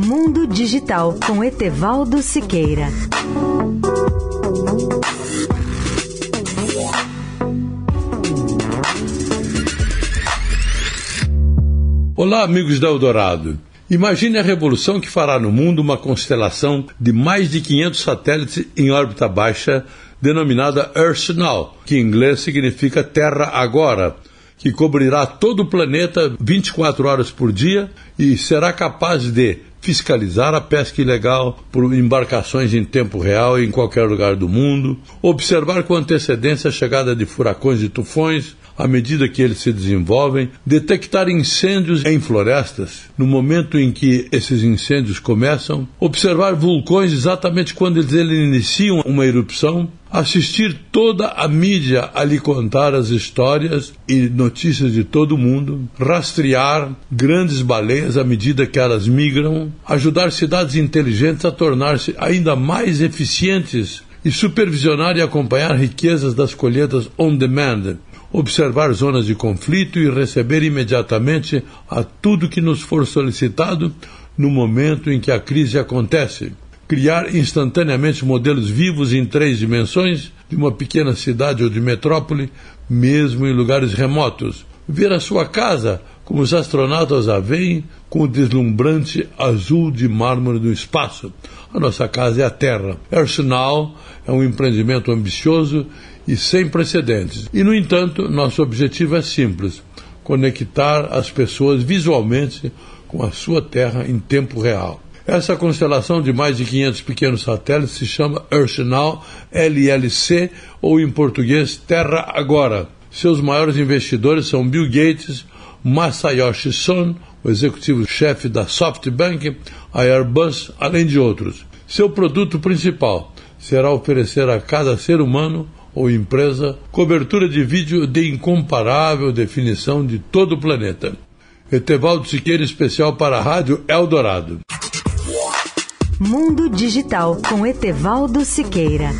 Mundo Digital com Etevaldo Siqueira. Olá, amigos da Eldorado. Imagine a revolução que fará no mundo uma constelação de mais de 500 satélites em órbita baixa, denominada Earth Now, que em inglês significa Terra Agora, que cobrirá todo o planeta 24 horas por dia e será capaz de fiscalizar a pesca ilegal por embarcações em tempo real em qualquer lugar do mundo, observar com antecedência a chegada de furacões e tufões, à medida que eles se desenvolvem, detectar incêndios em florestas. No momento em que esses incêndios começam, observar vulcões exatamente quando eles, iniciam uma erupção, assistir toda a mídia a lhe contar as histórias e notícias de todo o mundo, rastrear grandes baleias à medida que elas migram, ajudar cidades inteligentes a tornar-se ainda mais eficientes e supervisionar e acompanhar riquezas das colheitas on demand, observar zonas de conflito e receber imediatamente a tudo que nos for solicitado no momento em que a crise acontece. Criar instantaneamente modelos vivos em três dimensões de uma pequena cidade ou de metrópole, mesmo em lugares remotos. Ver a sua casa como os astronautas a veem com o deslumbrante azul de mármore do espaço. A nossa casa é a Terra. Arsenal é um empreendimento ambicioso e sem precedentes. E, no entanto, nosso objetivo é simples: conectar as pessoas visualmente com a sua Terra em tempo real. Essa constelação de mais de 500 pequenos satélites se chama Earth LLC, ou em português Terra Agora. Seus maiores investidores são Bill Gates, Masayoshi Son, o executivo-chefe da SoftBank, a Airbus, além de outros. Seu produto principal será oferecer a cada ser humano ou empresa cobertura de vídeo de incomparável definição de todo o planeta. Etevaldo Siqueira, especial para a Rádio Eldorado. Mundo Digital com Etevaldo Siqueira.